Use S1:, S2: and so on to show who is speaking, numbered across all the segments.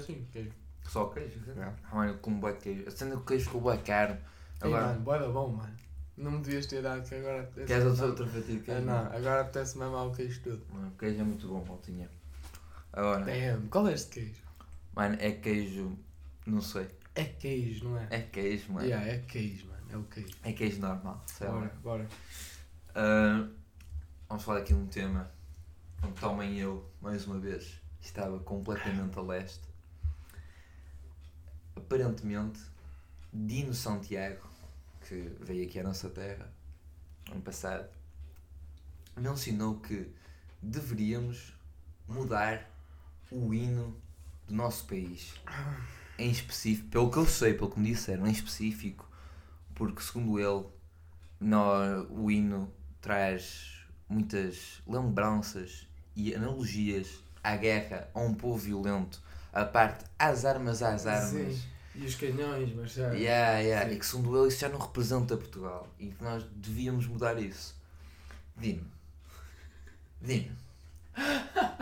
S1: assim, queijo.
S2: Só queijo?
S1: É.
S2: Ah, mano, como bué de queijo. A cena do queijo ficou bué caro.
S1: Ei,
S2: Agora,
S1: mano, boa da bom, mano. Não me devias ter dado que agora apetece.
S2: queres outra, outra fatia de
S1: Ah,
S2: queijo?
S1: não, agora apetece mesmo ao queijo tudo.
S2: Mano, o queijo é muito bom, maltinha. Agora,
S1: Damn, qual é este queijo?
S2: mano, é queijo. Não sei.
S1: É queijo, não é?
S2: É queijo, mano.
S1: Yeah, é queijo, mano. É o queijo.
S2: É queijo normal. sei lá.
S1: Bora, bora.
S2: Ah, vamos falar aqui de um tema onde também eu, mais uma vez, estava completamente a leste. Aparentemente, Dino Santiago, que veio aqui à nossa terra ano passado, mencionou que deveríamos mudar o hino do nosso país. Em específico, pelo que eu sei, pelo que me disseram, em específico, porque segundo ele, o hino traz muitas lembranças e analogias à guerra, a um povo violento, a parte às armas às armas.
S1: Sim. E os canhões, mas já.
S2: Yeah, yeah. E que segundo ele isso já não representa Portugal e que nós devíamos mudar isso. Dino. Dino.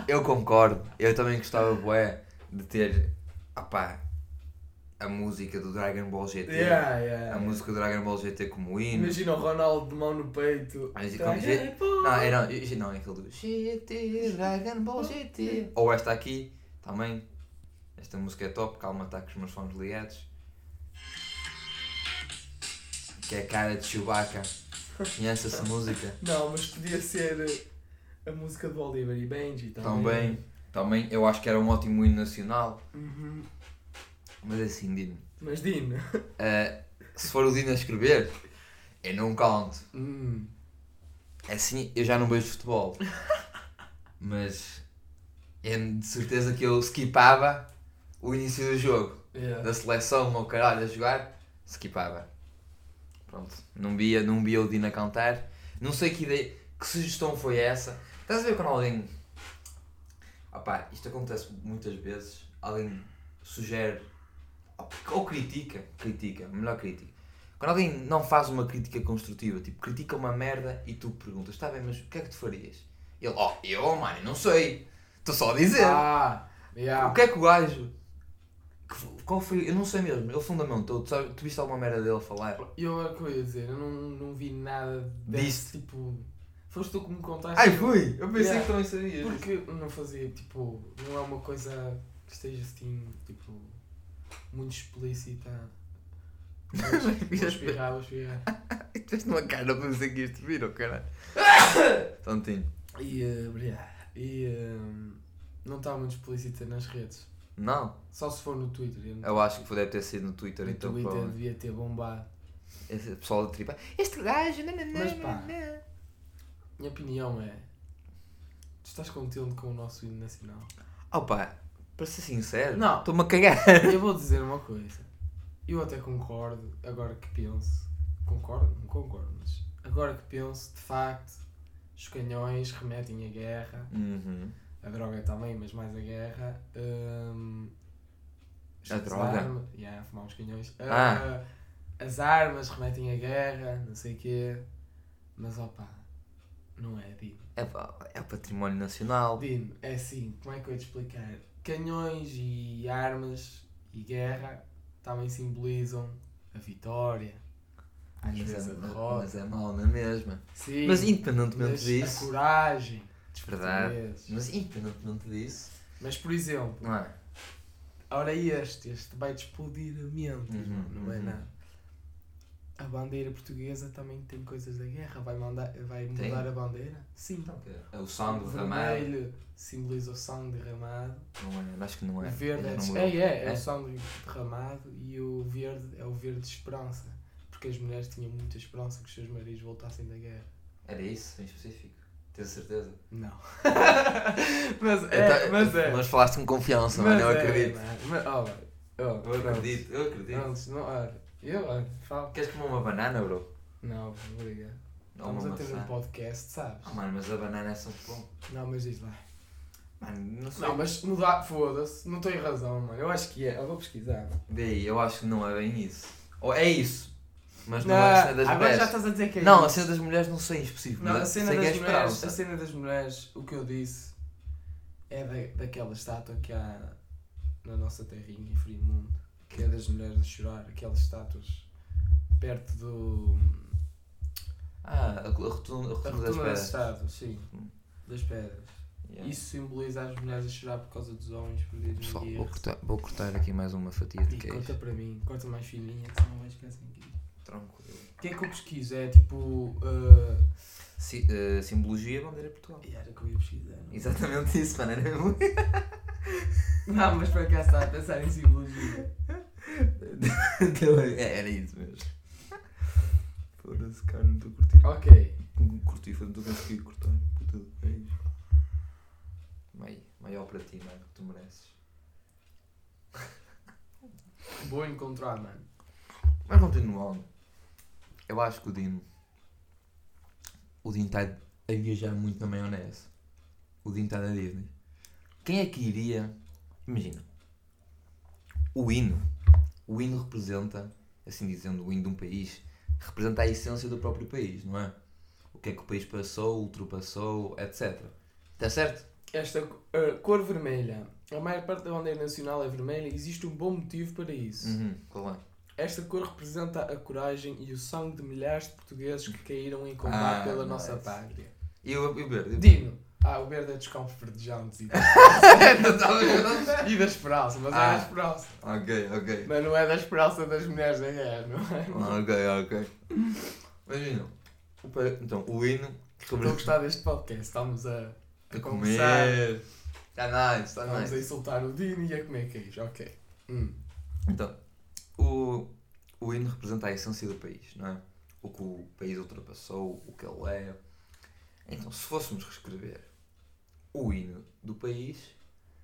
S2: Eu concordo. Eu também gostava bué de ter opá, a música do Dragon Ball GT.
S1: Yeah, yeah.
S2: A música do Dragon Ball GT como hino.
S1: Imagina o Ronaldo de mão no peito.
S2: Como
S1: é,
S2: G-. Não, era, não, é aquele do GT, Dragon Ball GT. Ou esta aqui, também. Esta música é top, calma, está com os meus fones ligados. Que é a cara de Chewbacca. Conhece essa música?
S1: Não, mas podia ser eh, a música do Oliver e Benji também.
S2: Também. Também, eu acho que era um ótimo hino nacional.
S1: Uhum.
S2: Mas assim, Dino.
S1: Mas Dino.
S2: eh, se for o Dino a escrever, eu não conto.
S1: Hum.
S2: Assim, eu já não vejo futebol. Mas é de certeza que eu skipava o início do jogo.
S1: Yeah.
S2: Da seleção, o meu caralho a jogar, skipava. Pronto. Não via, não via o Dino a cantar. Não sei que ideia, que sugestão foi essa. Estás a ver quando alguém. Opá, isto acontece muitas vezes. Alguém sugere ou- ou critica, critica, melhor crítica. Quando alguém não faz uma crítica construtiva, tipo, critica uma merda e tu perguntas, está bem, mas o que é que tu farias? Ele, oh, eu, mano, não sei. Estou só a dizer.
S1: Ah, yeah.
S2: O que é que o gajo. Que Qual foi? Eu não sei mesmo. Ele fundamentou. Tu, sabe, tu viste alguma merda dele falar?
S1: Eu era o que eu ia dizer, eu não, não vi nada desse tipo. Foste tu que me contaste.
S2: Ai, fui! Eu pensei
S1: Yeah.
S2: que também sabias.
S1: Porque não fazia, tipo, não é uma coisa que esteja assim, tipo, muito explícita. Mas, Vou espirrar, vou espirrar.
S2: Tu veste uma cara para dizer que isto vira, caralho. Tontinho.
S1: E, obrigado. e eh, não está muito explícita nas redes.
S2: Não,
S1: Só se for no Twitter. Eu,
S2: eu acho que deve ter sido no Twitter,
S1: no
S2: então.
S1: Twitter
S2: provavelmente.
S1: devia ter bombado.
S2: Esse pessoal da tripa. Este gajo.
S1: Mas pá. Minha opinião é. Tu estás contente com o nosso hino nacional?
S2: Opa, para ser sincero,
S1: Não.
S2: estou-me a cagar.
S1: Eu vou dizer uma coisa. Eu até concordo, agora que penso. Concordo? Não concordo, mas. Agora que penso, de facto, os canhões remetem à guerra.
S2: Uhum.
S1: A droga também, mas mais a guerra. Hum,
S2: A
S1: as
S2: droga?
S1: armas- Yeah, fumar uns canhões.
S2: Ah.
S1: Ah, as armas remetem à guerra, não sei o quê. Mas opá, não é Dino.
S2: É, é património nacional.
S1: Dino, é assim, como é que eu ia te explicar? Canhões e armas e guerra também simbolizam a vitória. Às
S2: Mas
S1: vezes
S2: é,
S1: a derrota.
S2: mas é mau na mesma.
S1: Sim,
S2: Mas independentemente
S1: mas
S2: disso.
S1: a coragem
S2: Verdade.
S1: portugueses.
S2: Mas independentemente disso.
S1: Mas, por exemplo,
S2: Não é?
S1: ora este, este vai-te explodir a mente,
S2: Uhum,
S1: irmão, não é
S2: uhum.
S1: nada. A bandeira portuguesa também tem coisas da guerra, vai, mandar, vai mudar
S2: Tem?
S1: a bandeira? Sim.
S2: É o sangue
S1: o
S2: derramado.
S1: vermelho simboliza o sangue derramado.
S2: Não é? Acho que não é.
S1: O verde
S2: Ainda
S1: é,
S2: não
S1: de- é, é, é
S2: É?
S1: o sangue derramado e o verde é o verde de esperança. Porque as mulheres tinham muita esperança que os seus maridos voltassem da guerra.
S2: Era isso, em específico. Tens certeza?
S1: Não. mas é,
S2: ta-
S1: mas é.
S2: Mas falaste com confiança,
S1: Mas
S2: mano. Eu
S1: é,
S2: acredito.
S1: mano. Mas, vai. Ó,
S2: Eu acredito, eu acredito.
S1: Antes, não, olha, eu, olha, falo.
S2: Queres comer uma banana, bro?
S1: Não, obrigado. Estamos a ter um podcast, sabes?
S2: Ah, mano, mas a banana é sempre bom.
S1: Não, mas diz lá.
S2: Mano, não sei.
S1: Não, mas mudar, foda-se, não tenho razão, mano. Eu acho que é, eu vou pesquisar.
S2: Vê aí, eu acho que não é bem isso. Ou é isso, Mas não, é a cena das
S1: agora
S2: mulheres.
S1: já estás a dizer que é
S2: Não, a
S1: isso.
S2: cena das mulheres não sei em específico.
S1: Não,
S2: mas
S1: a cena,
S2: sei que é
S1: das mulheres,
S2: esperança.
S1: a cena das mulheres, o que eu disse é da, daquela estátua que há na nossa terrinha em Frimundo, que é das mulheres a chorar, aquelas estátuas perto do.
S2: Ah, a, a rotunda, a
S1: a
S2: rotunda das
S1: rotunda das
S2: pedras.
S1: estátuas, sim,
S2: Hum.
S1: das pedras.
S2: Yeah.
S1: Isso simboliza as mulheres a chorar por causa dos homens perdidos
S2: Pessoal, vou
S1: guerra.
S2: cortar, vou cortar aqui mais uma fatia de
S1: E
S2: queijo.
S1: conta para mim, corta mais fininha, que senão vai ficar sem.
S2: Tranquilo.
S1: O que é que eu pesquiso? É tipo. Uh...
S2: Si, eh, simbologia, bandeira de Portugal.
S1: e Era que eu ia pesquisar. não?
S2: Exatamente isso, mano. Era mesmo.
S1: Não, mas para cá está a pensar em simbologia.
S2: É, era isso mesmo. Foda-se, cara, não estou a curtir.
S1: Ok.
S2: Curti, foi, não estou a conseguir cortar. Puta queijo. Mai- Maior para ti, mano, que tu mereces.
S1: Vou encontrar, mano.
S2: Mas continuando, eu acho que o Dino. O Dino está a viajar muito na maionese. O Dino está na Disney. Quem é que iria. Imagina. O hino. O hino representa, assim dizendo, o hino de um país, representa a essência do próprio país, não é? O que é que o país passou, ultrapassou, etc. Está certo?
S1: Esta uh, cor vermelha. A maior parte da bandeira nacional é vermelha e existe um bom motivo para isso.
S2: Uhum, qual é?
S1: Esta cor representa a coragem e o sangue de milhares de portugueses que caíram em combate
S2: Ah,
S1: pela
S2: nice.
S1: nossa pátria.
S2: E o, e o verde?
S1: Dino. Ah, o verde é dos campos verdejantes e, e da esperança, mas é
S2: Ah.
S1: da esperança.
S2: ok, ok.
S1: Mas não é da esperança das mulheres da guerra, não é?
S2: Ok, ok. Imagina. Então, o hino.
S1: Estou a gostar deste podcast. Estamos a,
S2: A
S1: conversar.
S2: comer. Está nice, está
S1: Estamos a
S2: nice.
S1: insultar o Dino e a comer queijo. Ok. Hum.
S2: Então, o, o hino representa a essência do país, não é? O que o país ultrapassou, o que ele é. Então, se fôssemos reescrever o hino do país,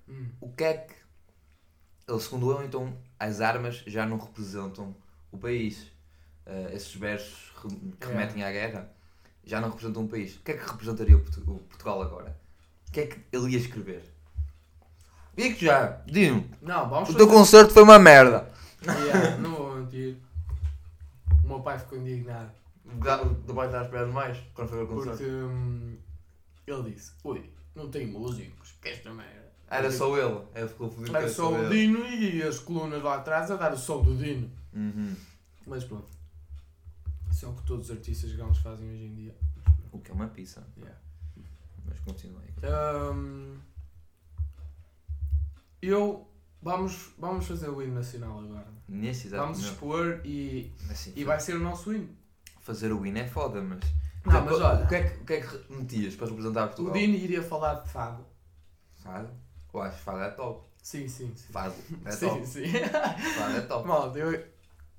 S1: Hum.
S2: o que é que. Ele, segundo eu, então, as armas já não representam o país. Eh, esses versos que
S1: É.
S2: remetem à guerra já não representam um país. O que é que representaria o, Portu- o Portugal agora? O que é que ele ia escrever? Digo já, Dino,
S1: Não, vamos
S2: o teu
S1: fazer-
S2: concerto foi uma merda.
S1: Yeah, não vou mentir. O meu pai ficou indignado.
S2: Do pai estar a esperar demais quando foi o
S1: Porque
S2: concerto.
S1: hum, ele disse: Ui, não tem músicos, que esta merda.
S2: Era só ele, ele ficou fodido.
S1: Era só o. Dino e as colunas lá atrás a dar o som do Dino.
S2: Uhum.
S1: Mas pronto. Isso é o que todos os artistas grandes fazem hoje em dia.
S2: O que é uma pizza.
S1: Yeah.
S2: Mas continua aí.
S1: Hum, eu. Vamos, vamos fazer o hino nacional agora.
S2: Nesse exato
S1: Vamos
S2: momento.
S1: expor e,
S2: Assim,
S1: e vai ser o nosso hino.
S2: Fazer o win é foda, mas.
S1: Não, mas
S2: o,
S1: olha.
S2: O que, é que, o que é que metias para representar
S1: O
S2: Portugal?
S1: Dino iria falar de fado.
S2: Fado? Eu acho que fado é top.
S1: Sim, sim, sim.
S2: Fado é
S1: sim,
S2: top.
S1: sim.
S2: Fado é top.
S1: Malta, eu...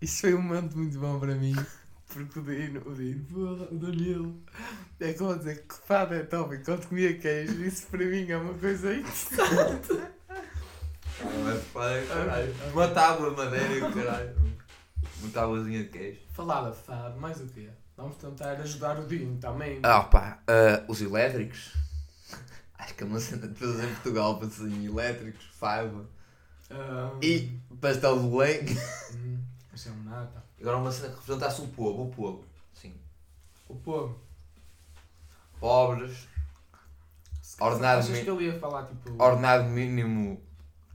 S1: isso foi um momento muito bom para mim. Porque o Dino, o Dino, porra, o Danilo, é como dizer que fado é top enquanto comia queijo. Isso para mim é uma coisa interessante.
S2: É caralho. Uma tábua de madeira e caralho. Uma tábuazinha de queijo.
S1: Falar de fado, mais o quê? Vamos tentar ajudar o Dino também.
S2: Ah, pá, ah, os elétricos. Acho que é uma cena de fazer em Portugal assim, elétricos, fado.
S1: Ahm,
S2: E pastel de Belém.
S1: Hum, Isso é um nada.
S2: Agora uma cena que representasse o povo, o povo. Sim.
S1: O povo.
S2: Pobres, Ordenado
S1: Achas
S2: mi-
S1: que ele ia falar tipo.
S2: ordenado mínimo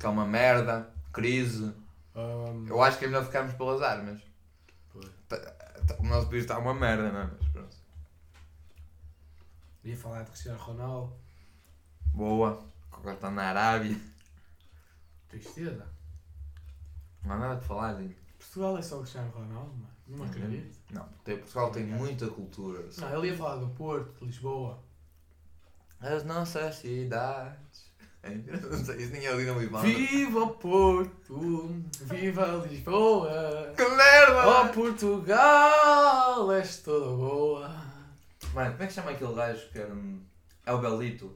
S2: que é uma merda, crise.
S1: ahm,
S2: Eu acho que é melhor ficarmos pelas armas. O nosso país está uma merda, não é? Mas pronto.
S1: ia falar de Cristiano Ronaldo.
S2: Boa. Agora está na Arábia.
S1: Tristeza.
S2: Não há nada que falar, Dino.
S1: Portugal é só Cristiano Ronaldo, mano. Não
S2: Uhum.
S1: acredito.
S2: Não, tem- Portugal tem muita cultura.
S1: Não, ele ia falar do Porto, de Lisboa.
S2: As nossas cidades. Não sei, isso nem é o Dino Limão.
S1: Viva o Porto! Viva Lisboa!
S2: Que merda!
S1: Oh Portugal, és toda boa!
S2: Mano, como é que chama aquele gajo que era. um- É o Belito?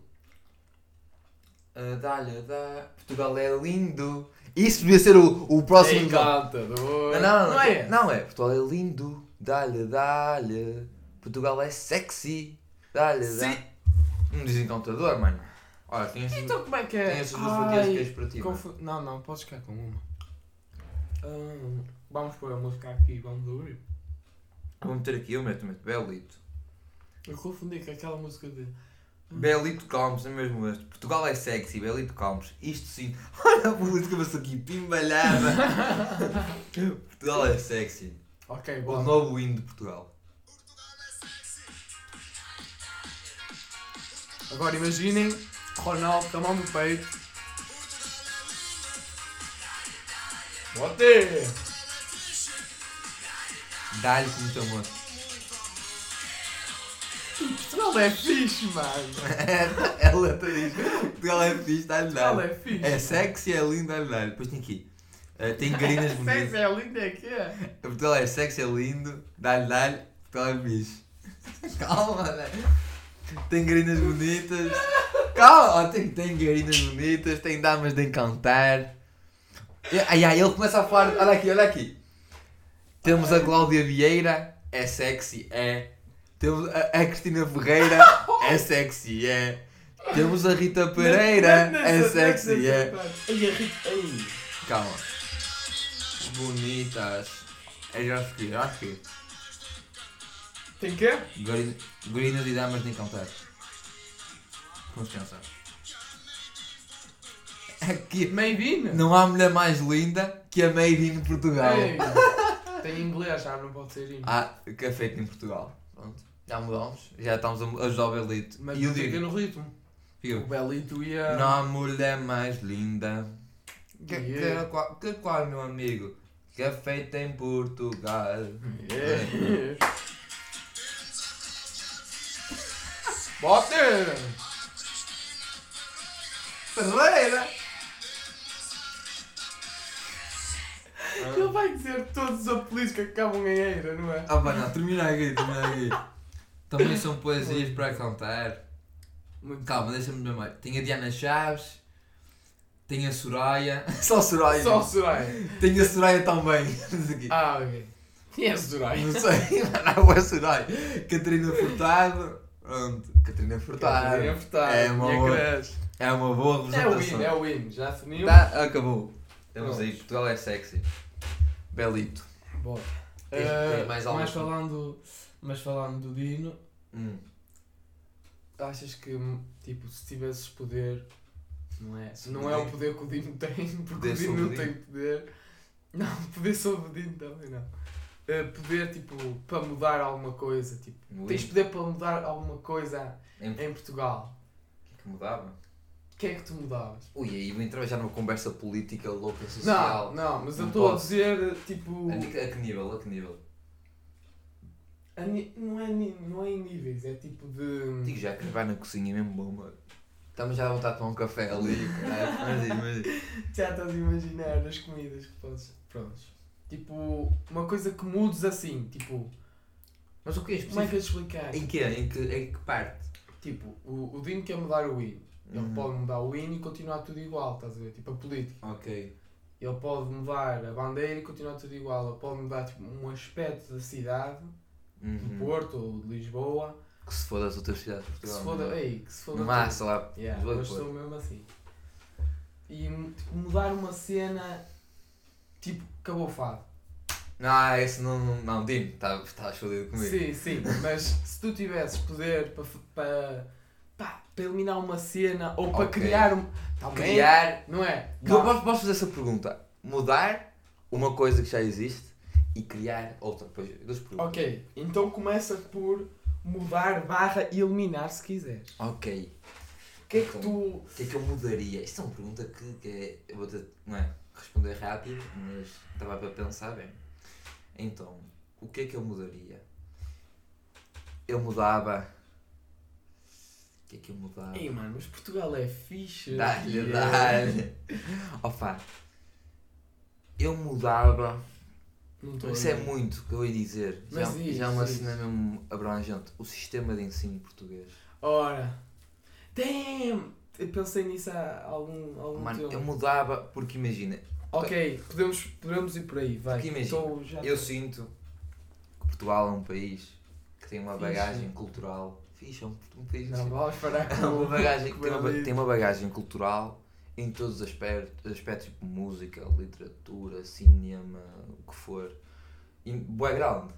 S2: Ah, Dá-lhe, dá. Portugal é lindo. Isso devia ser o, o próximo.
S1: Encantador!
S2: Não, não,
S1: não é?
S2: Não é. Portugal é lindo. Dá-lhe, dá-lhe. Portugal é sexy. Dá-lhe, dá.
S1: Sim.
S2: Um desencantador, mano. Olha, tem
S1: Então como é que é?
S2: tem estes duas fatias
S1: Ai,
S2: queijo para ti.
S1: confu- Não, não, podes ficar com uma. Hum, vamos pôr a música aqui, vamos ouvir.
S2: Vou meter aqui, eu meto, meto Belito.
S1: Eu confundi com aquela música de.
S2: Belito Campos, é mesmo este. Portugal é sexy, Belito Campos. Isto sim. Olha a música, mas aqui, pimbalhada. Portugal é sexy.
S1: Ok,
S2: O
S1: bora.
S2: novo hino de Portugal.
S1: Agora imaginem Ronaldo com a mão no peito. Bote!
S2: Dá-lhe com muito amor.
S1: Portugal é fixe, mano.
S2: Ela até diz: Portugal é fixe, dá-lhe,
S1: Portugal
S2: dá-lhe.
S1: é fixe.
S2: É sexy, é lindo, dá-lhe, dá-lhe. Depois tem aqui. eh, tem garinas
S1: Sexy
S2: bonitas.
S1: é lindo, é que é.
S2: Portugal é sexy, é lindo, dá-lhe, dá-lhe. Portugal é fixe. Calma, né? Tem garinas bonitas. Calma, tem, tem garinas bonitas, tem damas de encantar. Ai, ai, ele começa a falar. Olha aqui, olha aqui. Temos a Cláudia Vieira, é sexy, é. Temos a, a Cristina Ferreira, é sexy, é. Temos a Rita Pereira, é sexy, é.
S1: A Rita.
S2: Calma. Bonitas. É já escolhi, já escolhi.
S1: Tem quê?
S2: Gori- Gorinas e damas de encantar. Pensar. Aqui.
S1: Made in?
S2: Não há mulher mais linda que a Made in Portugal.
S1: Ei, Tem inglês, já não pode ser in.
S2: Ah, que é feito em Portugal. Pronto. Já mudamos. Já estamos a ajudar o Belito.
S1: Mas
S2: e eu
S1: fica
S2: digo.
S1: no ritmo.
S2: fica,
S1: O Belito ia.
S2: Não há mulher mais linda que,
S1: Yeah.
S2: que, qual- que qual, meu amigo? Que é feita em Portugal.
S1: Yeah. Bote!
S2: Ferreira!
S1: Ele vai dizer todos os apelidos que acabam em eira, não é?
S2: Ah, pá, não, termina aqui, termina aqui. Também são poesias para cantar.
S1: Muito
S2: Calma, deixa-me ver mais. Tem a Diana Chaves, tem a Soraya. Só Soraya.
S1: Só Soraya.
S2: Tem a Soraya também.
S1: Ah, ok. Quem é Soraya?
S2: Não sei, não é a Soraya. Catarina Furtado. Pronto, Catarina Furtado.
S1: Catarina Furtado.
S2: É uma
S1: Minha crush.
S2: É uma boa
S1: É o
S2: representação.
S1: win, é o win. Já definiu?
S2: Tá, acabou.
S1: Pronto.
S2: aí, Portugal é sexy. Belito.
S1: Bora.
S2: Tem-
S1: Eh,
S2: tem mais algo?
S1: mas falando, mas falando do Dino,
S2: Hum.
S1: achas que, tipo, se tivesses poder, não é?
S2: Se
S1: não é
S2: poder-
S1: o poder que o Dino tem, porque
S2: Poder
S1: o Dino não
S2: o
S1: tem poder. Não, poder sobre o Dino também não. Eh, poder, tipo, para mudar alguma coisa, tipo, tens poder para mudar alguma coisa
S2: Em- O
S1: em Portugal.
S2: que é que mudava?
S1: O que é que tu mudavas?
S2: Ui, aí vou entrar já numa conversa política louca
S1: Não,
S2: social.
S1: não, mas eu
S2: Não
S1: estou a dizer, tipo,
S2: A, que- a que nível? A que nível?
S1: a ni- não, é, ni- não é em níveis, é tipo de...
S2: Digo já que vai na cozinha mesmo bom, mano. Estamos já a voltar a tomar um café ali, caralho. Mas mas.
S1: Já estás a imaginar as comidas que podes. Prontos. Tipo, uma coisa que mudes assim, tipo,
S2: Mas o que é
S1: como é que eu te explicar?
S2: Em que? Em que, em que parte?
S1: Tipo, o, o Dino quer mudar o win. Ele
S2: Uhum.
S1: pode mudar o win e continuar tudo igual, estás a ver? Tipo, a política.
S2: Ok.
S1: Ele pode mudar a bandeira e continuar tudo igual. Ele pode mudar tipo, um aspecto da cidade, do
S2: Uhum.
S1: Porto ou de Lisboa.
S2: Que se foda as outras cidades de
S1: Que
S2: Portugal.
S1: se foda,
S2: não é?
S1: ei, que se foda.
S2: Sei lá.
S1: Yeah, mas sou mesmo assim. E tipo, mudar uma cena, tipo, acabou o fado.
S2: Não, esse não. Não, não Dino, tá- estás fodido comigo.
S1: Sim, sim, mas se tu tivesses poder para, pá, para eliminar uma cena ou para
S2: Ok.
S1: criar um. Também,
S2: Criar.
S1: Não é?
S2: Eu posso, posso fazer essa pergunta? Mudar uma coisa que já existe e criar outra. Pois, duas perguntas.
S1: Ok, então começa por mudar barra eliminar se quiseres.
S2: Ok.
S1: O que é que
S2: Então,
S1: tu.
S2: O que é que eu mudaria? Isto é uma pergunta que, que é, eu vou ter, não é, responder rápido, mas estava para pensar bem. Então, o que é que eu mudaria? Eu mudava. O que é que eu mudava?
S1: Ei mano, mas Portugal é fixe.
S2: Dá-lhe,
S1: é-
S2: dá-lhe. Opa, eu mudava. Isso é muito que eu ia dizer. Já,
S1: Mas diz,
S2: já é uma
S1: diz.
S2: cena mesmo abrangente. O sistema de ensino português.
S1: Ora. Damn! Eu pensei nisso há algum, algum
S2: Mano,
S1: tempo.
S2: eu mudava porque imagina,
S1: Ok, podemos, podemos ir por aí, vai.
S2: Porque imagina,
S1: Estou já
S2: Eu sinto que Portugal é um país que tem uma
S1: Fixe.
S2: bagagem cultural. Fixe, é um, um país.
S1: Não, vamos parar
S2: É
S1: com
S2: uma bagagem, tem, uma, tem uma bagagem cultural em todos os aspectos, aspectos tipo música, literatura, cinema, o que for. E, grande.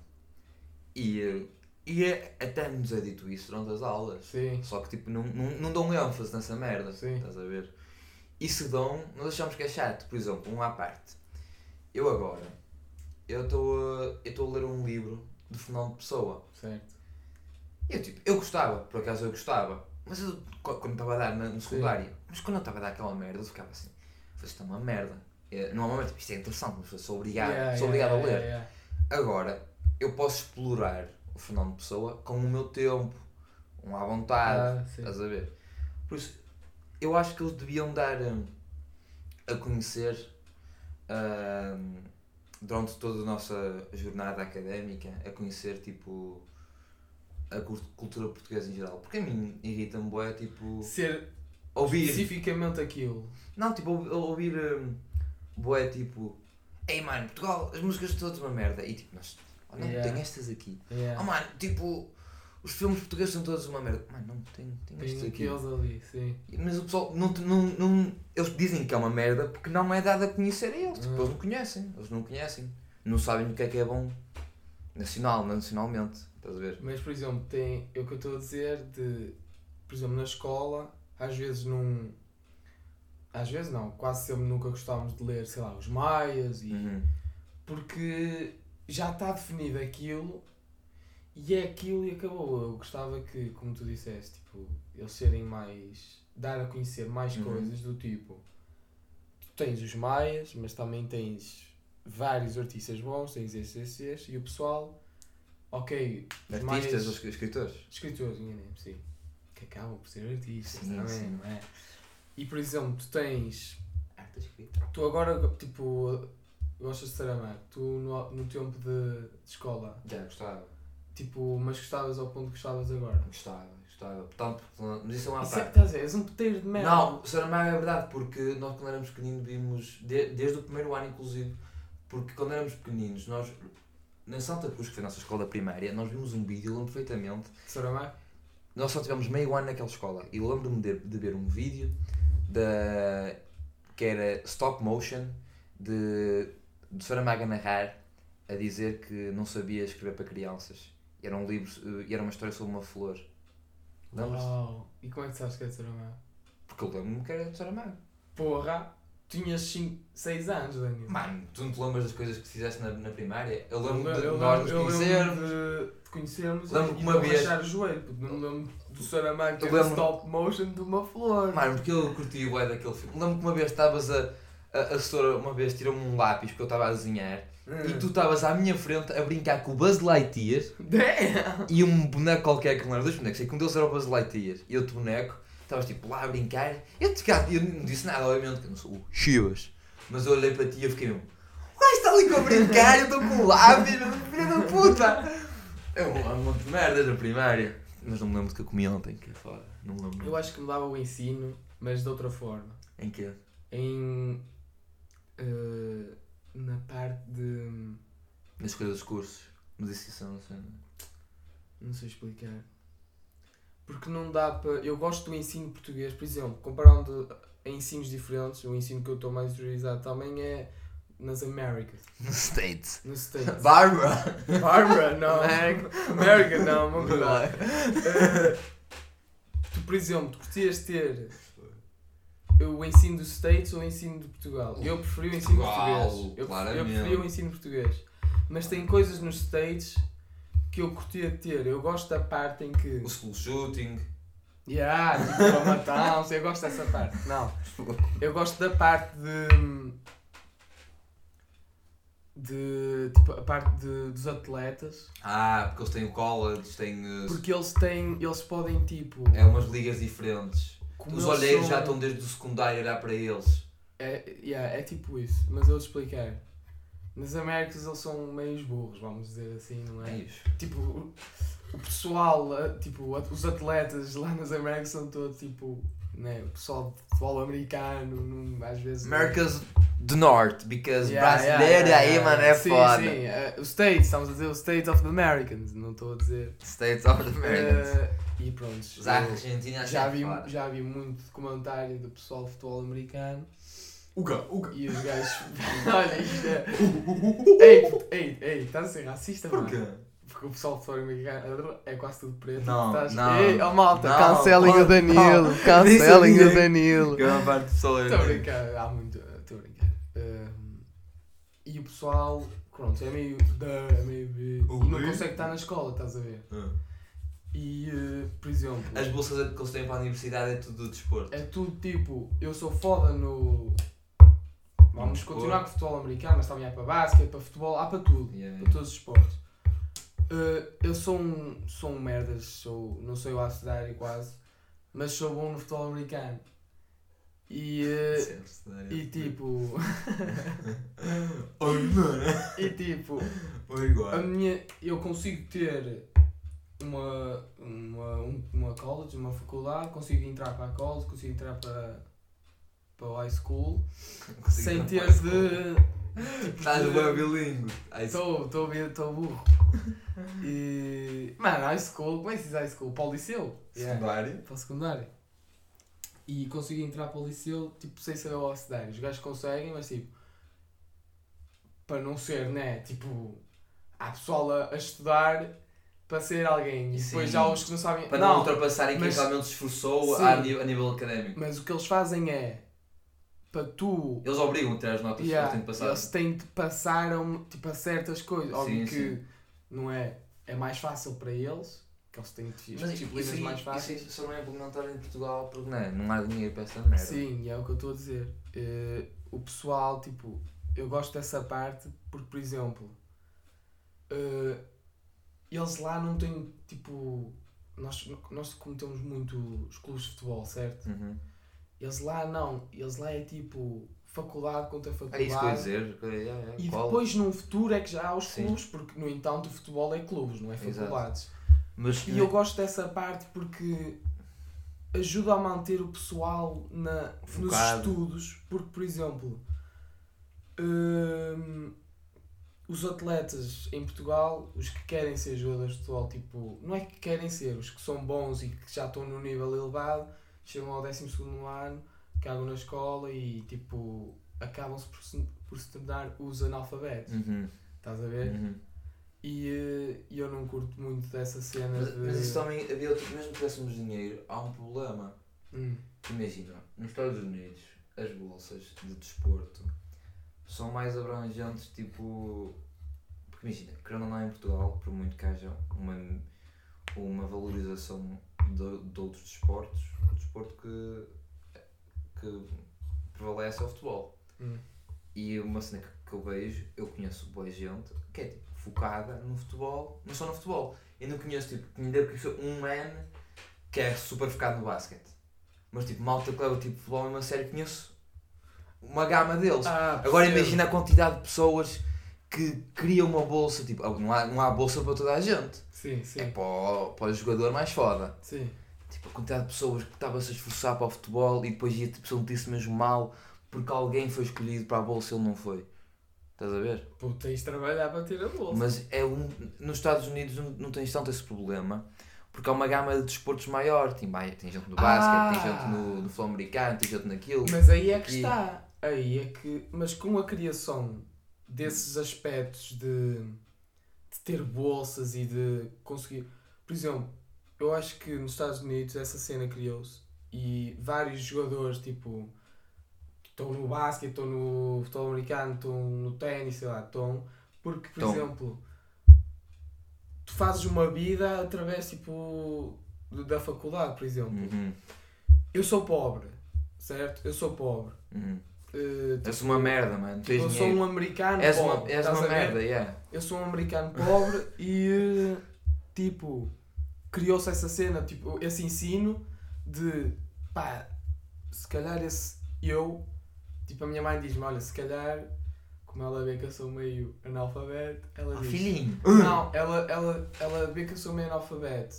S2: E, eh, e é- até nos é dito isso durante as aulas.
S1: Sim.
S2: Só que tipo, não, não, não dão ênfase nessa merda.
S1: Sim.
S2: Estás a ver? E se dão, nós achamos que é chato. Por exemplo, um à parte. Eu agora, eu estou a, eu estou a ler um livro de Fernando Pessoa.
S1: Certo.
S2: Eu tipo, eu gostava, por acaso eu gostava. Mas eu, qu- quando estava a dar na, no secundário, mas quando eu estava a dar aquela merda, eu ficava assim, isto é uma merda. É, não é uma merda, tipo, isto é interessante, mas sou obrigado,
S1: Yeah,
S2: sou
S1: yeah,
S2: obrigado a ler.
S1: yeah, yeah.
S2: Agora, eu posso explorar o Fernando Pessoa com o meu tempo, um à vontade,
S1: Ah,
S2: estás a ver? Por isso, eu acho que eles deviam dar hum, a conhecer hum, durante toda a nossa jornada académica, a conhecer tipo a cult- cultura portuguesa em geral. Porque a mim irrita-me bué, tipo,
S1: Ser
S2: ouvir.
S1: especificamente aquilo.
S2: Não, tipo, ouvi- ouvir um, bué, tipo, ei mano, Portugal, as músicas são todas uma merda. E tipo, nós, oh, não,
S1: Yeah.
S2: tem estas aqui.
S1: Yeah.
S2: Oh mano, tipo, os filmes portugueses são todos uma merda. Mano, não, tem, tem estes aqui.
S1: aqueles ali, sim.
S2: Mas o pessoal, não, não, não, eles dizem que é uma merda porque não é dado a conhecer a eles. Tipo, eles não conhecem, eles não conhecem. Não sabem o que é que é bom nacional, nacionalmente. Estás a ver?
S1: Mas, por exemplo, tem é o que eu estou a dizer de, por exemplo, na escola, às vezes não. Às vezes não, quase sempre nunca gostávamos de ler, sei lá, os Maias e.
S2: Uhum.
S1: Porque já está definido aquilo e é aquilo e acabou. Eu gostava que, como tu disseste, tipo, eles serem mais. dar a conhecer mais
S2: Uhum.
S1: coisas do tipo. Tu tens os Maias, mas também tens vários artistas bons, tens esses e o pessoal. Ok,
S2: Artistas,
S1: Maias-
S2: os escritores.
S1: escritores, sim. Que acabam por ser artistas
S2: Sim,
S1: também,
S2: sim.
S1: não é? E por exemplo, tu tens.
S2: Arte escrita.
S1: Tu agora, tipo, gostas de Saramago, tu no, no tempo de, de escola,
S2: Já gostava.
S1: tipo, mas gostavas ao ponto que gostavas agora.
S2: Gostava, gostava. Portanto, mas isso é uma
S1: Isso é,
S2: parte.
S1: estás a ver, és um peteiro de merda.
S2: Não, Saramago é verdade, porque nós quando éramos pequeninos vimos, de- desde o primeiro ano inclusive, porque quando éramos pequeninos, nós, na Santa Cruz, que foi a nossa escola primária, nós vimos um vídeo, lembro perfeitamente,
S1: Saramago?
S2: nós só tivemos meio ano naquela escola, e lembro-me de, de ver um vídeo da, que era stop motion, de, de Saramago a narrar, a dizer que não sabia escrever para crianças. Era um livro, era uma história sobre uma flor. Lembras-te?
S1: Uau. E como é que sabes que é de Saramago?
S2: Porque eu lembro-me que era de Saramago.
S1: Porra, tinhas 6 anos, Daniel.
S2: Mano, tu não te lembras das coisas que fizeste na, na primária? Eu lembro
S1: Eu
S2: de
S1: eu
S2: nós nos conhecermos.
S1: lembro de, conhecermos
S2: Lembro
S1: e
S2: uma vez-
S1: rachar o joelho, porque não lembro do Saramago era
S2: lembro-
S1: stop motion de uma flor.
S2: Mano, porque eu curti o daquele filme. Lembro que uma vez estavas a. A, a assessora uma vez tirou-me um lápis porque eu estava a desenhar
S1: Hum.
S2: e tu estavas à minha frente a brincar com o Buzz Lightyear
S1: Damn!
S2: e um boneco qualquer que não era dois bonecos, sei que um deles era o Buzz Lightyear e outro boneco, estavas tipo lá a brincar. Eu, te, eu não disse nada, obviamente, que eu não sou o Chivas, mas eu olhei para ti e eu fiquei mesmo. O gajo está ali com a brincar, eu estou com o lápis, filho da puta! Eu um monte de merdas na primária, mas não me lembro do que eu comi ontem, que é foda. Não me lembro.
S1: Eu acho que mudava o ensino, mas de outra forma.
S2: Em quê?
S1: Em. eh, na parte de.
S2: Nas escolha dos cursos. Mas isso sei. não.
S1: Não sei explicar. Porque não dá para. Eu gosto do ensino português, por exemplo, comparando a ensinos diferentes, o ensino que eu estou mais interiorizado também é nas Américas,
S2: No States.
S1: nos States.
S2: Barbara!
S1: Barbara, não.
S2: América.
S1: América, não, não verdade. Eh, tu, por exemplo, tu curtias ter o ensino dos States ou o ensino de Portugal? Eu preferi o ensino
S2: Portugal,
S1: português. Eu, pref- eu preferi o ensino português. Mas tem coisas nos States que eu curtia ter. Eu gosto da parte em que.
S2: O school shooting.
S1: Yeah, tipo, a matança, eu gosto dessa parte. Não. Eu gosto da parte de. De. Tipo, a parte de, dos atletas.
S2: Ah, porque eles têm o college, têm. uh,
S1: Porque eles têm. Eles podem, tipo.
S2: É umas ligas diferentes.
S1: como
S2: Os
S1: eles
S2: olheiros
S1: são-
S2: já estão desde o secundário a olhar para eles.
S1: É, yeah, é tipo isso, mas eu vou explicar. Nas Américas eles são meios burros, vamos dizer assim, não
S2: É
S1: é?
S2: isso.
S1: Tipo, o, pessoal, eh, tipo, os atletas lá nas Américas são todos tipo, né? O pessoal de futebol americano, não, às vezes.
S2: Americas do Norte, because
S1: Yeah,
S2: brasileiro
S1: yeah,
S2: aí,
S1: yeah.
S2: mano, é
S1: sim,
S2: foda.
S1: Sim, eh, os States, estamos a dizer os States of the Americans, não estou a dizer.
S2: States of the Americas.
S1: Eh, e pronto.
S2: Os Argentina
S1: já
S2: é
S1: vi, já vi muito documentário do pessoal de futebol americano.
S2: Uga, uga.
S1: E os gajos. Olha, isto é. ei, ei, ei, estás a ser racista, mano.
S2: Porquê?
S1: Porque o pessoal de americano é quase tudo preto.
S2: Não,
S1: Estás...
S2: não,
S1: Ei, oh malta,
S2: não,
S1: cancelem o Danilo,
S2: não.
S1: cancelem o
S2: sabia.
S1: Danilo.
S2: Grande parte do pessoal
S1: Estou a brincar, há muito. Estou a brincar. Ahm, e o pessoal, pronto, é meio. da, é meio. B, e não consegue estar na escola, estás a ver? E, eh, por exemplo,
S2: As bolsas que eles têm para a universidade é tudo do desporto.
S1: é tudo tipo, eu sou foda no. Vamos continuar com o futebol americano, mas também há para basquete, para futebol, há para tudo.
S2: Yeah,
S1: para todos os esportes. Eh, eu sou um, sou um merdas, sou, não sou eu a estudar quase, mas sou bom no futebol americano. E,
S2: Certo,
S1: e tipo, e tipo, a minha, eu consigo ter uma, uma, um- uma college, uma faculdade, consigo entrar para a college, consigo entrar para, para o high school, sem ter de.
S2: Estás bem bilingue.
S1: Estou, burro. E. Mano, high school, como é que se diz high school? Para o liceu?
S2: Secundário.
S1: Para o secundário. E consegui entrar para o liceu, tipo, sem saber o secundário. Os gajos conseguem, mas tipo. Para não ser, né? Tipo. Há pessoal a, a estudar para ser alguém. E depois
S2: Sim.
S1: já os que não sabem.
S2: Para não,
S1: não,
S2: ultrapassarem quem
S1: mas-
S2: realmente se esforçou a, nível, a nível académico.
S1: mas o que eles fazem é. Para tu
S2: Eles obrigam a ter as notas
S1: Yeah,
S2: que eles têm de passar.
S1: Eles têm de passar a, um- tipo, a certas coisas. Óbvio
S2: Sim,
S1: que
S2: sim.
S1: não é, é mais fácil para eles, que eles têm de
S2: Mas
S1: disciplinas
S2: isso,
S1: mais
S2: isso,
S1: fáceis.
S2: isso só não é implementar em Portugal porque não, é, não há dinheiro para essa merda.
S1: Sim, é o que eu estou a dizer. Eh, o pessoal, tipo, eu gosto dessa parte porque, por exemplo, eh, eles lá não têm, tipo, nós, nós cometemos muito os clubes de futebol, certo?
S2: Uhum.
S1: Eles lá não, eles lá é tipo faculdade contra faculdade.
S2: É isso que eu ia dizer. que- yeah, yeah,
S1: E
S2: qual?
S1: depois no futuro é que já há os
S2: Sim.
S1: clubes, porque no entanto o futebol é clubes, não é faculdades.
S2: Mas
S1: E eu gosto dessa parte porque ajuda a manter o pessoal na, nos estudos, porque por exemplo hum, os atletas em Portugal, os que querem ser jogadores de futebol, tipo, não é que querem ser, os que são bons e que já estão no nível elevado, chegam ao 12 ano, cagam na escola e tipo acabam-se por se, por se tornar os analfabetos.
S2: Uhum,
S1: Estás a ver?
S2: uhum.
S1: E eh, e eu não curto muito dessa cena
S2: Mas,
S1: de.
S2: mas isso também havia outro, mesmo que tivéssemos dinheiro, há um problema.
S1: Hum,
S2: Imagina, nos Estados Unidos, as bolsas de desporto são mais abrangentes, tipo. Porque imagina, querendo ou não em Portugal, por muito que haja uma, uma valorização de, de outros desportos, o desporto que, que prevalece é o futebol.
S1: hum.
S2: E uma cena que, que eu vejo, eu conheço boa gente que é tipo focada no futebol, não só no futebol. Eu não conheço, tipo, conheço um man que é super focado no basquete. Mas tipo, malta que leva tipo futebol mesmo a sério, conheço uma gama deles.
S1: Ah,
S2: Agora imagina a quantidade de pessoas que criam uma bolsa, tipo, não há, não há bolsa para toda a gente.
S1: Sim, sim.
S2: É para o, para o jogador mais foda.
S1: Sim.
S2: Tipo, a quantidade de pessoas que estava-se a esforçar para o futebol e depois ia tipo, sentir-se mesmo mal porque alguém foi escolhido para a bolsa e ele não foi. Estás a ver?
S1: Pô, tens de trabalhar para ter a bolsa.
S2: Mas é um, nos Estados Unidos não, tens tanto esse problema porque há uma gama de desportos maior. Tem, tem gente no basquete, tem
S1: Ah.
S2: gente no, no futebol americano, tem gente naquilo.
S1: Mas aí é que
S2: E-
S1: está. Aí é que. Mas com a criação desses aspectos de, de ter bolsas e de conseguir. Por exemplo, eu acho que nos Estados Unidos essa cena criou-se e vários jogadores, tipo, estão no basquete, estão no futebol americano, estão no ténis, sei lá, estão. Porque, por
S2: Estão.
S1: exemplo, tu fazes uma vida através, tipo, da faculdade, por exemplo.
S2: Uhum,
S1: Eu sou pobre, certo? Eu sou pobre.
S2: uhum.
S1: Uh,
S2: És uma merda, mano. Tens
S1: eu sou
S2: dinheiro.
S1: um americano
S2: És
S1: pobre.
S2: uma, és uma merda, yeah.
S1: Eu sou um americano pobre e tipo criou-se essa cena, tipo, esse ensino de pá, se calhar esse eu, tipo a minha mãe diz-me, olha, se calhar, como ela vê que eu sou meio analfabeto, ela
S2: Oh,
S1: diz.
S2: filhinho.
S1: Não, ela, ela, ela vê que eu sou meio analfabeto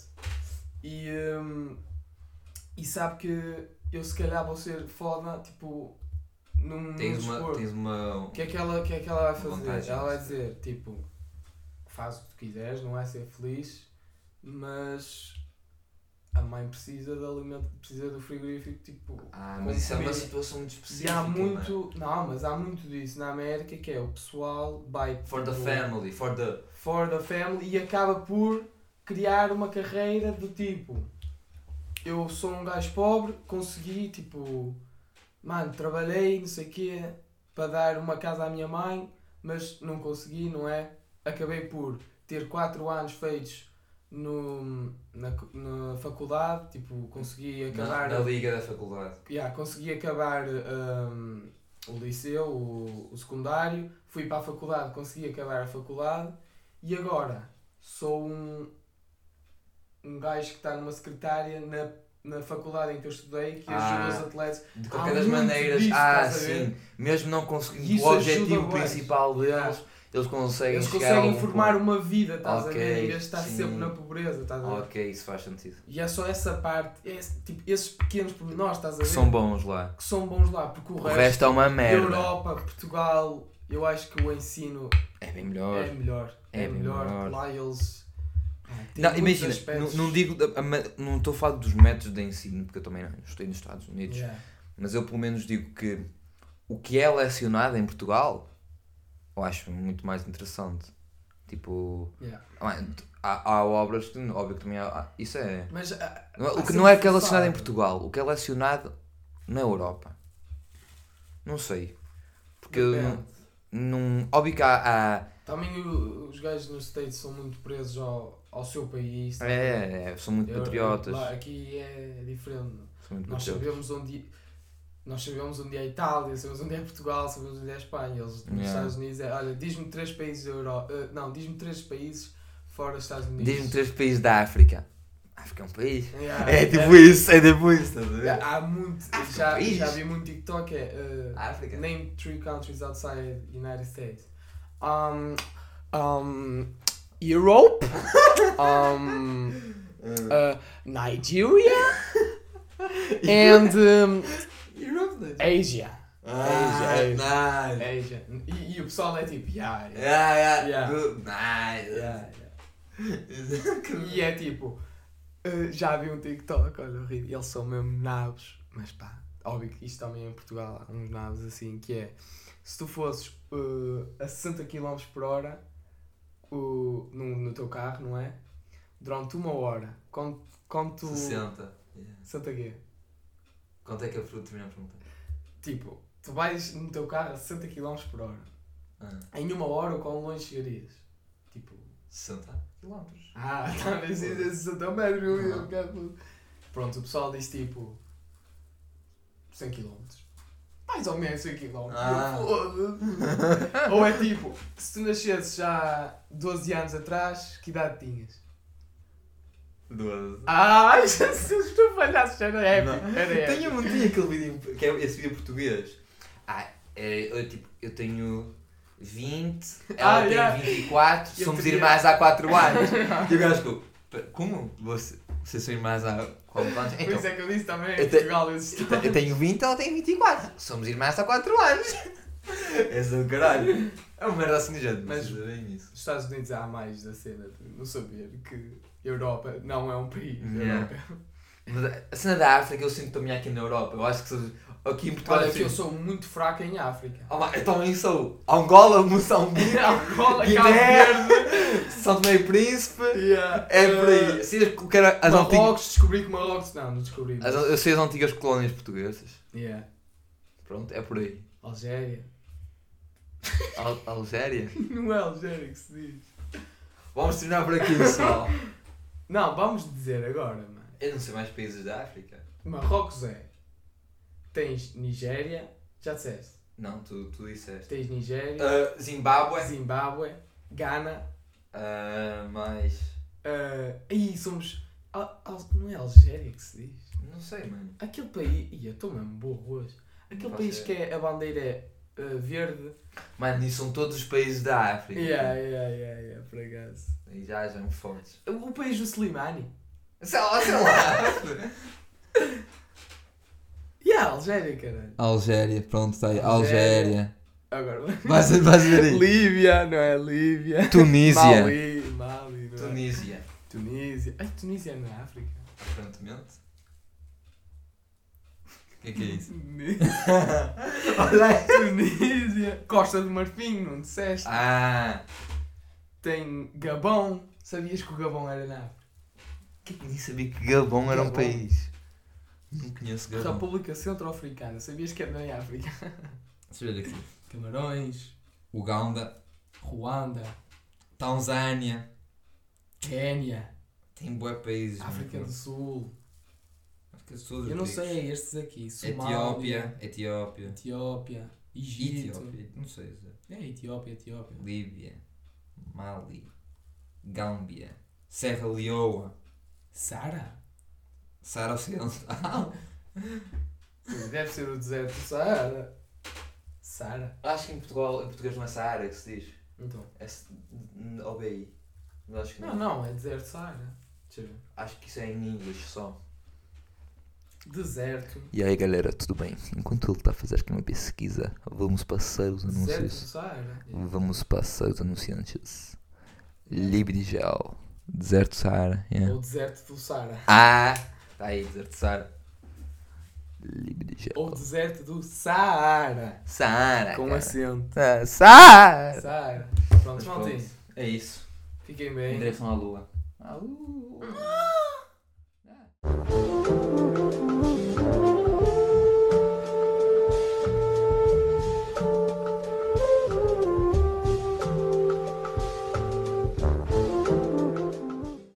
S1: e, hum, e sabe que eu se calhar vou ser foda, tipo, num,
S2: Tens
S1: num
S2: uma, tens uma.
S1: O que é que ela, que é que ela vai fazer?
S2: Vantagem,
S1: ela vai dizer, tipo, faz o que tu quiseres, não é ser feliz, mas a mãe precisa de alimento, precisa do frigorífico, tipo.
S2: Ah, mas isso é uma situação muito
S1: E
S2: específica.
S1: há
S2: mano.
S1: muito. Não, mas há muito disso na América que é o pessoal vai.
S2: For the
S1: tipo,
S2: family, for the.
S1: For the family e acaba por criar uma carreira do tipo. Eu sou um gajo pobre, consegui, tipo. Mano, trabalhei, não sei o quê, para dar uma casa à minha mãe, mas não consegui, não é? Acabei por ter 4 anos feitos no, na, na faculdade, tipo, consegui acabar.
S2: Na, na liga da faculdade.
S1: Yeah, consegui acabar hum, o liceu, o, o secundário, fui para a faculdade, consegui acabar a faculdade e agora sou um, um gajo que está numa secretária na, na faculdade em que eu estudei que
S2: Ah.
S1: ajuda os atletas.
S2: De qualquer das maneiras,
S1: disso,
S2: ah, sim. Mesmo não conseguindo
S1: E
S2: o objetivo principal deles,
S1: Yeah.
S2: eles conseguem
S1: Eles conseguem formar
S2: ponto.
S1: uma vida, estás
S2: Ok,
S1: a ver? De estar sempre na pobreza, estás a ver?
S2: Ok, isso faz sentido.
S1: E é só essa parte, é esse- tipo, esses pequenos pormenores, estás a ver?
S2: Que são bons lá.
S1: que são bons lá, porque o,
S2: O resto é uma merda.
S1: Europa, Portugal, eu acho que o ensino
S2: É bem melhor.
S1: é melhor. É,
S2: É
S1: melhor.
S2: melhor.
S1: Lá eles. Ah,
S2: Não, imagina, não, digo, não estou a falar dos métodos de ensino, porque eu também não estou nos Estados Unidos,
S1: Yeah.
S2: mas eu pelo menos digo que o que é lecionado em Portugal, eu acho muito mais interessante. Tipo,
S1: Yeah.
S2: ah, há, há obras que, óbvio que também há, isso é.
S1: Mas ah,
S2: é-
S1: há
S2: O que
S1: sempre
S2: não é que é lecionado em. Portugal, o que é lecionado na Europa. Não sei. Porque não. Óbvio que há. há-
S1: Também os gajos nos States são muito presos ao, ao seu país. ver?
S2: é, é, são muito
S1: Eu- eu-
S2: patriotas.
S1: lá, aqui é diferente.
S2: São muito
S1: Nós
S2: patriotas.
S1: sabemos onde. Nós sabemos onde é a Itália, sabemos onde é Portugal, sabemos onde é a Espanha. Eles nos
S2: Yeah.
S1: Estados Unidos é. Olha, diz-me três países da Europa. não, diz-me três países fora dos Estados Unidos.
S2: Diz-me três países da África. África é um país.
S1: Yeah,
S2: É tipo isso, é tipo isso, estás a ver?
S1: Há muito.
S2: África,
S1: Já,
S2: país.
S1: já vi muito TikTok. É, uh,
S2: África.
S1: Name three countries outside United States. Um, um, Europe, um, uh, Nigeria, and um,
S2: Europe,
S1: Asia.
S2: Ah,
S1: Asia,
S2: nice.
S1: Asia. E, e o pessoal é tipo, yeah, yeah,
S2: Yeah, yeah, good, nice.
S1: yeah, yeah. E é tipo, uh, já vi um TikTok, olha, horrível, eles são mesmo nabos, mas pá, óbvio que isto também em Portugal há uns nabos assim, que é, se tu fosses uh, a 60 km por hora uh, no, no teu carro, não é? Durante uma hora, quando, quando tu...
S2: 60. Yeah.
S1: 60 quê?
S2: Quanto é que a fruta me pergunta?
S1: Tipo, tu vais no teu carro a 60 km por hora,
S2: Ah,
S1: em uma hora o quão longe chegarias? Tipo...
S2: 60 quilómetros.
S1: Ah, está a dizer 60 metros, eu. Pronto, o pessoal diz tipo 100 km. Mais ou menos 100 km.
S2: Ah.
S1: Ou é tipo, se tu nascesses já 12 anos atrás, que idade tinhas?
S2: 12.
S1: Ah, Jesus, tu falhasses, era épico. Era épico.
S2: Tenho um dia aquele vídeo, que é esse vídeo português. Ah, é, eu, tipo, eu tenho 20, ela
S1: Ah,
S2: tem
S1: yeah.
S2: 24,
S1: Eu
S2: somos
S1: queria-
S2: irmãs há 4 anos. e o gajo ficou, "Pera, como? Você, vocês são irmãs há 4 anos? Então,
S1: isso é que eu disse também,
S2: eu
S1: em Portugal esse
S2: eu te- eu tenho 20, ela tem 24. Somos irmãs há 4 anos. Esse é do caralho. É uma merda assim de gente,
S1: Mas-
S2: mas bem isso.
S1: Nos Estados Unidos há mais da cena de não saber que Europa não é um país.
S2: Yeah.
S1: Europa.
S2: Mas a cena da África eu sinto também aqui na Europa. Eu acho que sou- aqui em Portugal
S1: Olha
S2: eu
S1: que eu sou muito fraco em África.
S2: Ah, lá, eu também sou Angola, Moçambique,
S1: Angola,
S2: Guiné. São Tomé e Príncipe.
S1: Yeah.
S2: É por aí. Sei o que era as antigas,
S1: Marrocos, descobri que Marrocos. Não, não descobri.
S2: as, eu sei as antigas colónias portuguesas.
S1: Yeah.
S2: Pronto, é por aí.
S1: Algéria.
S2: Al Algéria.
S1: Não é Algéria que se diz.
S2: Vamos terminar por aqui, pessoal.
S1: Não, vamos dizer agora, mano.
S2: Eu não sei mais países da África.
S1: Marrocos é. Tens Nigéria. Já disseste.
S2: Não, tu, tu disseste.
S1: Tens Nigéria.
S2: Uh, Zimbábue.
S1: Zimbábue. Gana.
S2: Uh, mais.
S1: Uh, aí somos. Al- Al- não é Algéria que se diz?
S2: Não sei, mano.
S1: Aquele país. Ih, eu estou mesmo burro hoje. Aquele país
S2: sei.
S1: que é, a bandeira é uh, verde.
S2: Mano, e são todos os países da África.
S1: Yeah, yeah, yeah, yeah, por acaso.
S2: E já, já me fodes.
S1: O país do Slimani.
S2: Sei lá, sei lá.
S1: Yeah, Algéria, caralho.
S2: Algéria, pronto, está aí.
S1: Algéria. Agora.
S2: Vais, vais ver aí.
S1: Líbia, não é Líbia.
S2: Tunísia.
S1: Mali, Mali, não é?
S2: Tunísia.
S1: Tunísia. Ai, Tunísia é na África.
S2: Aparentemente. O que é que é isso?
S1: Olha aí. Tunísia. Costa do Marfim, não disseste?
S2: Ah!
S1: Tem Gabão. Sabias que o Gabão era na África?
S2: Que nem sabia que Gabão era um
S1: Gabão.
S2: país. Não conheço Gabão.
S1: República Centro-Africana. Sabias que era na África?
S2: Deixa eu ver aqui.
S1: Camarões.
S2: Uganda,
S1: Ruanda.
S2: Tanzânia.
S1: Quénia.
S2: Tem bué países.
S1: África do Sul.
S2: África do Sul.
S1: Eu não sei, estes aqui. Somália.
S2: Etiópia. Etiópia.
S1: Etiópia. Egito.
S2: Etiópia. Não sei.
S1: É, Etiópia, Etiópia.
S2: Líbia. Mali. Gâmbia. Serra Leoa.
S1: Sara?
S2: Saara Ocidental.
S1: Deve ser o deserto do Saara. Sara?
S2: Acho que em Portugal, em português não é Saara que se diz.
S1: Então.
S2: É OBI. Mas acho que
S1: Não, não, é deserto Saara. Deixa eu ver.
S2: Acho que isso é em inglês só.
S1: Deserto.
S2: E aí galera, tudo bem? Enquanto ele está a fazer aqui uma pesquisa, vamos passar os
S1: Deserto
S2: anúncios.
S1: Saara.
S2: Vamos passar os anunciantes. Libre Gel. Deserto Saara. yeah.
S1: Ou deserto do Saara.
S2: Ah! Tá aí, Deserto Saara. Libre Gel.
S1: Ou deserto do Saara.
S2: Saara.
S1: Com
S2: cara.
S1: acento.
S2: Ah, Saara!
S1: Saara. Pronto, maltinho.
S2: É isso.
S1: Fiquem
S2: Em
S1: bem.
S2: direção à lua. À lua.